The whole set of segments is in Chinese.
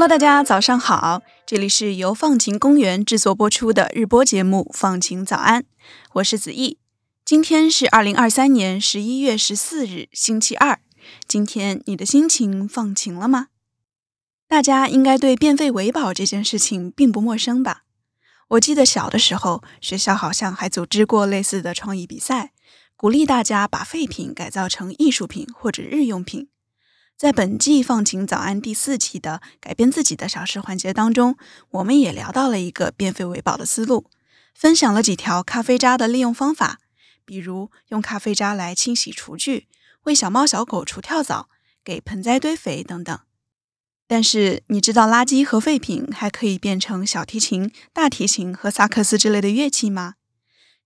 Hello，大家早上好，这里是由放晴公园制作播出的日播节目《放晴早安》，我是子毅。今天是二零二三年十一月十四日，星期二。今天你的心情放晴了吗？大家应该对变废为宝这件事情并不陌生吧？我记得小的时候，学校好像还组织过类似的创意比赛，鼓励大家把废品改造成艺术品或者日用品。在本季《放晴早安》第四期的改变自己的小事环节当中，我们也聊到了一个变废为宝的思路，分享了几条咖啡渣的利用方法，比如用咖啡渣来清洗厨具、为小猫小狗除跳蚤、给盆栽堆肥等等。但是你知道垃圾和废品还可以变成小提琴、大提琴和萨克斯之类的乐器吗？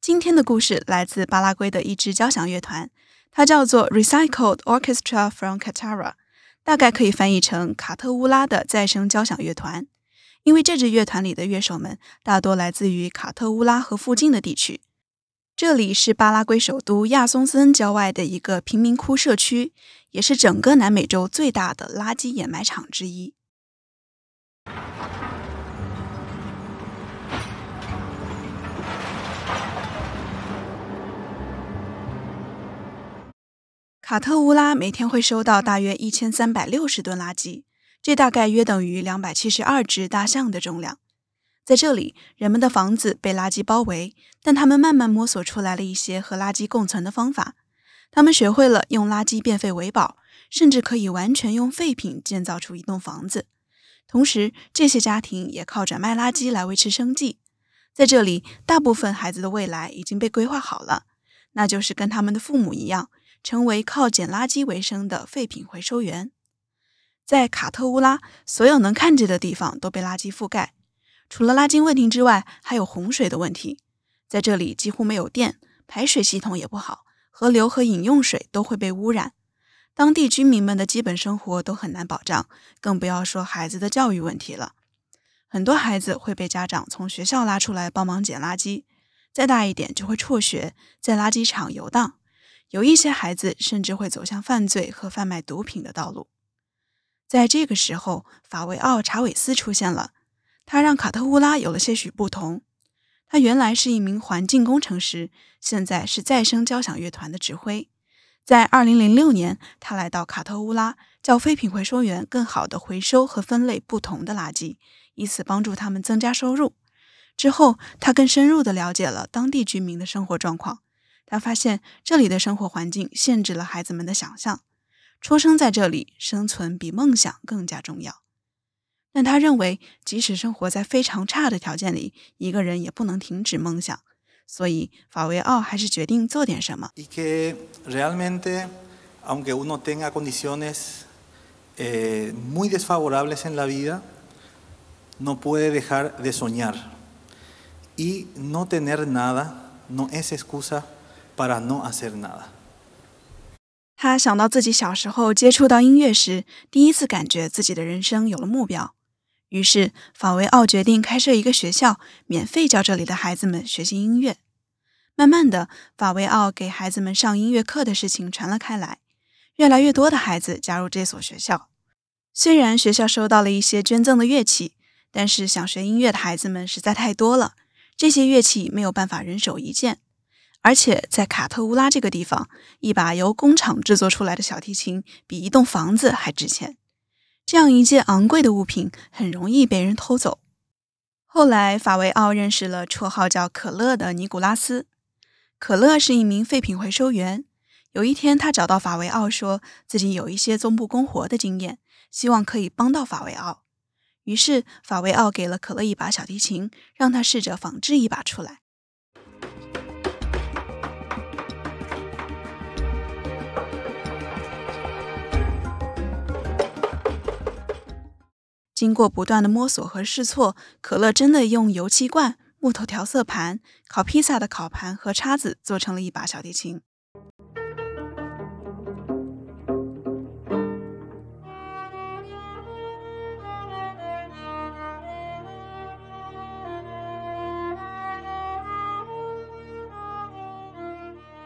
今天的故事来自巴拉圭的一支交响乐团，它叫做 Recycled Orchestra from Catara。大概可以翻译成卡特乌拉的再生交响乐团，因为这支乐团里的乐手们大多来自于卡特乌拉和附近的地区。这里是巴拉圭首都亚松森郊外的一个贫民窟社区，也是整个南美洲最大的垃圾掩埋场之一。卡特乌拉每天会收到大约一千三百六十吨垃圾，这大概约等于两百七十二只大象的重量。在这里，人们的房子被垃圾包围，但他们慢慢摸索出来了一些和垃圾共存的方法。他们学会了用垃圾变废为宝，甚至可以完全用废品建造出一栋房子。同时，这些家庭也靠着卖垃圾来维持生计。在这里，大部分孩子的未来已经被规划好了，那就是跟他们的父母一样。成为靠捡垃圾为生的废品回收员，在卡特乌拉，所有能看见的地方都被垃圾覆盖。除了垃圾问题之外，还有洪水的问题。在这里几乎没有电，排水系统也不好，河流和饮用水都会被污染。当地居民们的基本生活都很难保障，更不要说孩子的教育问题了。很多孩子会被家长从学校拉出来帮忙捡垃圾，再大一点就会辍学，在垃圾场游荡。有一些孩子甚至会走向犯罪和贩卖毒品的道路。在这个时候，法维奥·查韦斯出现了，他让卡特乌拉有了些许不同。他原来是一名环境工程师，现在是再生交响乐团的指挥。在2006年，他来到卡特乌拉，叫废品回收员更好地回收和分类不同的垃圾，以此帮助他们增加收入。之后，他更深入地了解了当地居民的生活状况。他发现这里的生活环境限制了孩子们的想象，出生在这里，生存比梦想更加重要。但他认为，即使生活在非常差的条件里，一个人也不能停止梦想。所以，法维奥还是决定做点什么。他想到自己小时候接触到音乐时，第一次感觉自己的人生有了目标。于是，法维奥决定开设一个学校，免费教这里的孩子们学习音乐。慢慢的，法维奥给孩子们上音乐课的事情传了开来，越来越多的孩子加入这所学校。虽然学校收到了一些捐赠的乐器，但是想学音乐的孩子们实在太多了，这些乐器没有办法人手一件。而且在卡特乌拉这个地方，一把由工厂制作出来的小提琴比一栋房子还值钱。这样一件昂贵的物品很容易被人偷走。后来，法维奥认识了绰号叫可乐的尼古拉斯。可乐是一名废品回收员。有一天，他找到法维奥，说自己有一些总部工活的经验，希望可以帮到法维奥。于是，法维奥给了可乐一把小提琴，让他试着仿制一把出来。经过不断的摸索和试错，可乐真的用油漆罐、木头调色盘、烤披萨的烤盘和叉子做成了一把小提琴。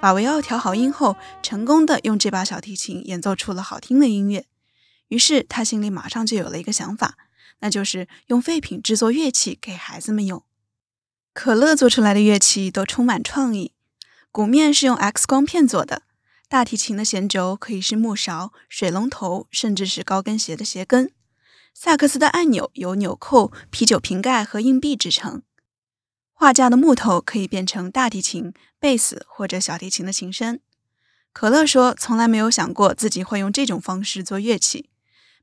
把维奥调好音后，成功的用这把小提琴演奏出了好听的音乐。于是他心里马上就有了一个想法，那就是用废品制作乐器给孩子们用。可乐做出来的乐器都充满创意，鼓面是用 X 光片做的，大提琴的弦轴可以是木勺、水龙头，甚至是高跟鞋的鞋跟。萨克斯的按钮由纽扣、啤酒瓶盖和硬币制成。画架的木头可以变成大提琴、贝斯或者小提琴的琴身。可乐说：“从来没有想过自己会用这种方式做乐器。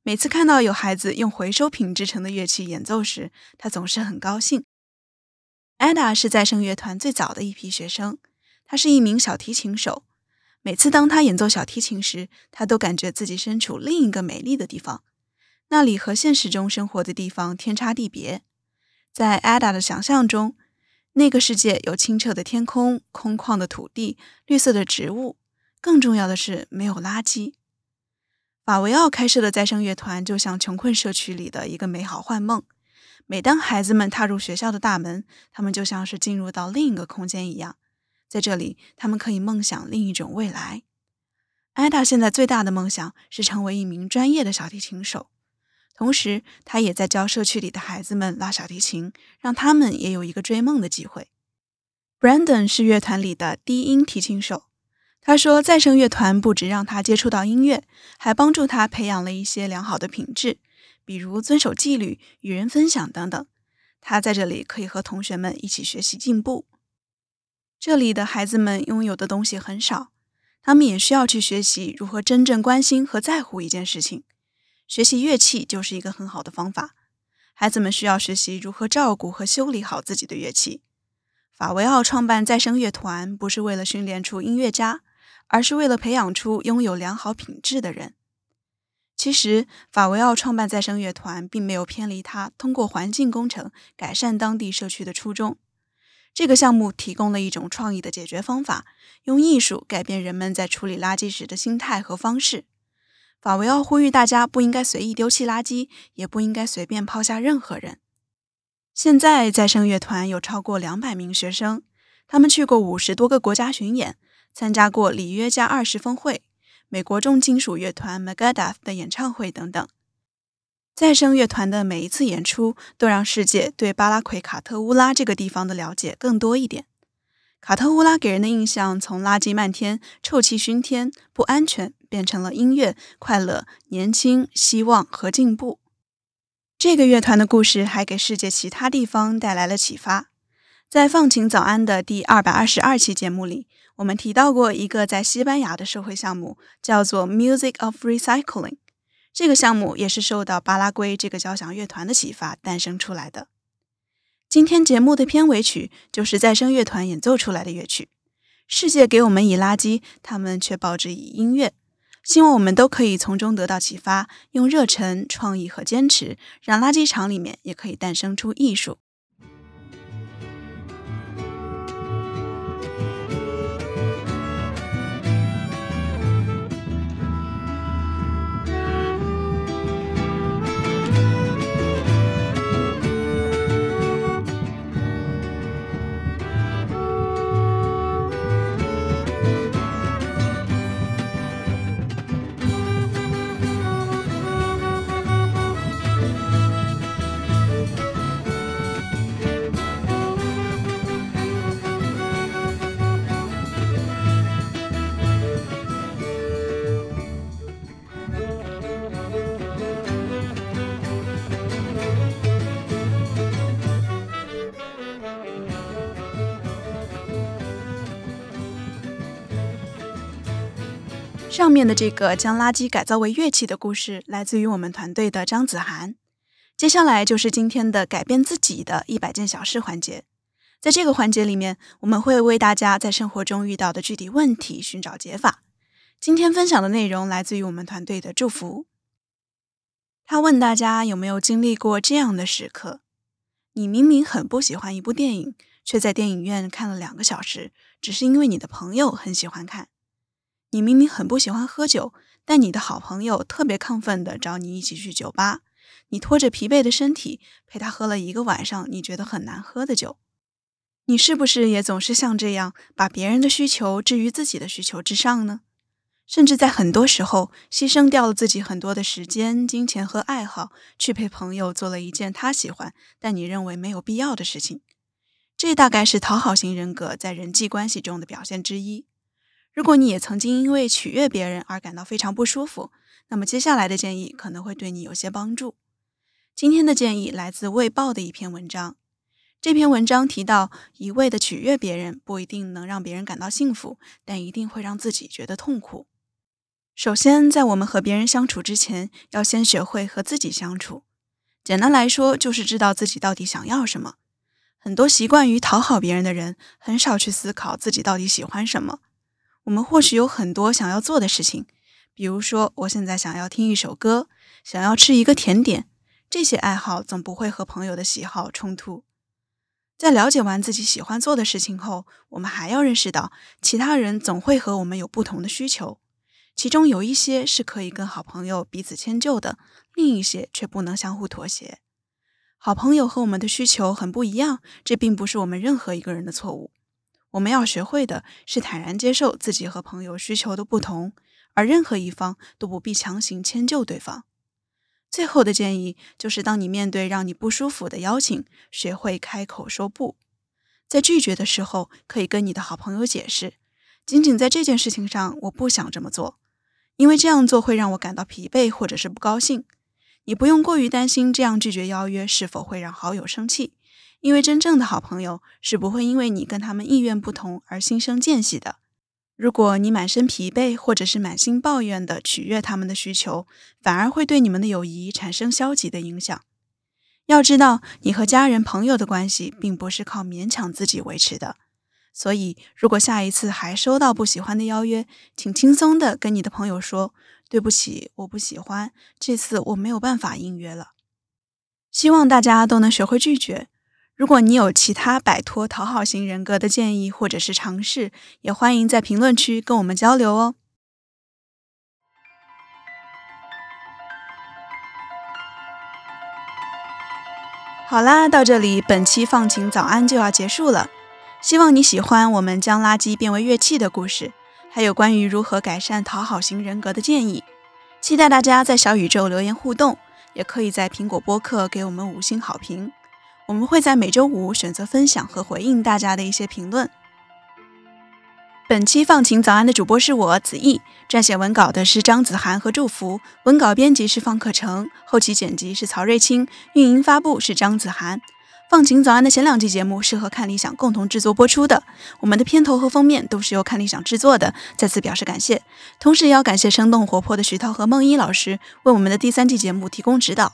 每次看到有孩子用回收品制成的乐器演奏时，他总是很高兴。” Ada 是再生乐团最早的一批学生，他是一名小提琴手。每次当他演奏小提琴时，他都感觉自己身处另一个美丽的地方，那里和现实中生活的地方天差地别。在 Ada 的想象中，那个世界有清澈的天空、空旷的土地、绿色的植物。更重要的是，没有垃圾。马维奥开设的再生乐团就像穷困社区里的一个美好幻梦。每当孩子们踏入学校的大门，他们就像是进入到另一个空间一样，在这里，他们可以梦想另一种未来。艾达现在最大的梦想是成为一名专业的小提琴手，同时，他也在教社区里的孩子们拉小提琴，让他们也有一个追梦的机会。Brandon 是乐团里的低音提琴手。他说：“再生乐团不止让他接触到音乐，还帮助他培养了一些良好的品质，比如遵守纪律、与人分享等等。他在这里可以和同学们一起学习进步。这里的孩子们拥有的东西很少，他们也需要去学习如何真正关心和在乎一件事情。学习乐器就是一个很好的方法。孩子们需要学习如何照顾和修理好自己的乐器。法维奥创办再生乐团，不是为了训练出音乐家。”而是为了培养出拥有良好品质的人。其实，法维奥创办再生乐团，并没有偏离他通过环境工程改善当地社区的初衷。这个项目提供了一种创意的解决方法，用艺术改变人们在处理垃圾时的心态和方式。法维奥呼吁大家不应该随意丢弃垃圾，也不应该随便抛下任何人。现在，再生乐团有超过两百名学生，他们去过五十多个国家巡演。参加过里约加二十峰会、美国重金属乐团 Megadeth 的演唱会等等。再生乐团的每一次演出都让世界对巴拉奎卡特乌拉这个地方的了解更多一点。卡特乌拉给人的印象从垃圾漫天、臭气熏天、不安全，变成了音乐、快乐、年轻、希望和进步。这个乐团的故事还给世界其他地方带来了启发。在《放晴早安》的第二百二十二期节目里。我们提到过一个在西班牙的社会项目，叫做 Music of Recycling。这个项目也是受到巴拉圭这个交响乐团的启发诞生出来的。今天节目的片尾曲就是再生乐团演奏出来的乐曲。世界给我们以垃圾，他们却报之以音乐。希望我们都可以从中得到启发，用热忱、创意和坚持，让垃圾场里面也可以诞生出艺术。上面的这个将垃圾改造为乐器的故事，来自于我们团队的张子涵。接下来就是今天的改变自己的一百件小事环节。在这个环节里面，我们会为大家在生活中遇到的具体问题寻找解法。今天分享的内容来自于我们团队的祝福。他问大家有没有经历过这样的时刻：你明明很不喜欢一部电影，却在电影院看了两个小时，只是因为你的朋友很喜欢看。你明明很不喜欢喝酒，但你的好朋友特别亢奋地找你一起去酒吧，你拖着疲惫的身体陪他喝了一个晚上你觉得很难喝的酒。你是不是也总是像这样把别人的需求置于自己的需求之上呢？甚至在很多时候牺牲掉了自己很多的时间、金钱和爱好，去陪朋友做了一件他喜欢但你认为没有必要的事情。这大概是讨好型人格在人际关系中的表现之一。如果你也曾经因为取悦别人而感到非常不舒服，那么接下来的建议可能会对你有些帮助。今天的建议来自《卫报》的一篇文章。这篇文章提到，一味的取悦别人不一定能让别人感到幸福，但一定会让自己觉得痛苦。首先，在我们和别人相处之前，要先学会和自己相处。简单来说，就是知道自己到底想要什么。很多习惯于讨好别人的人，很少去思考自己到底喜欢什么。我们或许有很多想要做的事情，比如说，我现在想要听一首歌，想要吃一个甜点。这些爱好总不会和朋友的喜好冲突。在了解完自己喜欢做的事情后，我们还要认识到，其他人总会和我们有不同的需求。其中有一些是可以跟好朋友彼此迁就的，另一些却不能相互妥协。好朋友和我们的需求很不一样，这并不是我们任何一个人的错误。我们要学会的是坦然接受自己和朋友需求的不同，而任何一方都不必强行迁就对方。最后的建议就是，当你面对让你不舒服的邀请，学会开口说不。在拒绝的时候，可以跟你的好朋友解释：仅仅在这件事情上，我不想这么做。因为这样做会让我感到疲惫，或者是不高兴。你不用过于担心这样拒绝邀约是否会让好友生气，因为真正的好朋友是不会因为你跟他们意愿不同而心生间隙的。如果你满身疲惫，或者是满心抱怨的取悦他们的需求，反而会对你们的友谊产生消极的影响。要知道，你和家人、朋友的关系并不是靠勉强自己维持的。所以，如果下一次还收到不喜欢的邀约，请轻松的跟你的朋友说：“对不起，我不喜欢，这次我没有办法应约了。”希望大家都能学会拒绝。如果你有其他摆脱讨好型人格的建议或者是尝试，也欢迎在评论区跟我们交流哦。好啦，到这里，本期放晴早安就要结束了。希望你喜欢我们将垃圾变为乐器的故事，还有关于如何改善讨好型人格的建议。期待大家在小宇宙留言互动，也可以在苹果播客给我们五星好评。我们会在每周五选择分享和回应大家的一些评论。本期放晴早安的主播是我子毅，撰写文稿的是张子涵和祝福，文稿编辑是方可成，后期剪辑是曹瑞清，运营发布是张子涵。放晴早安的前两季节目是和看理想共同制作播出的，我们的片头和封面都是由看理想制作的，再次表示感谢。同时也要感谢生动活泼的徐涛和梦一老师为我们的第三季节目提供指导。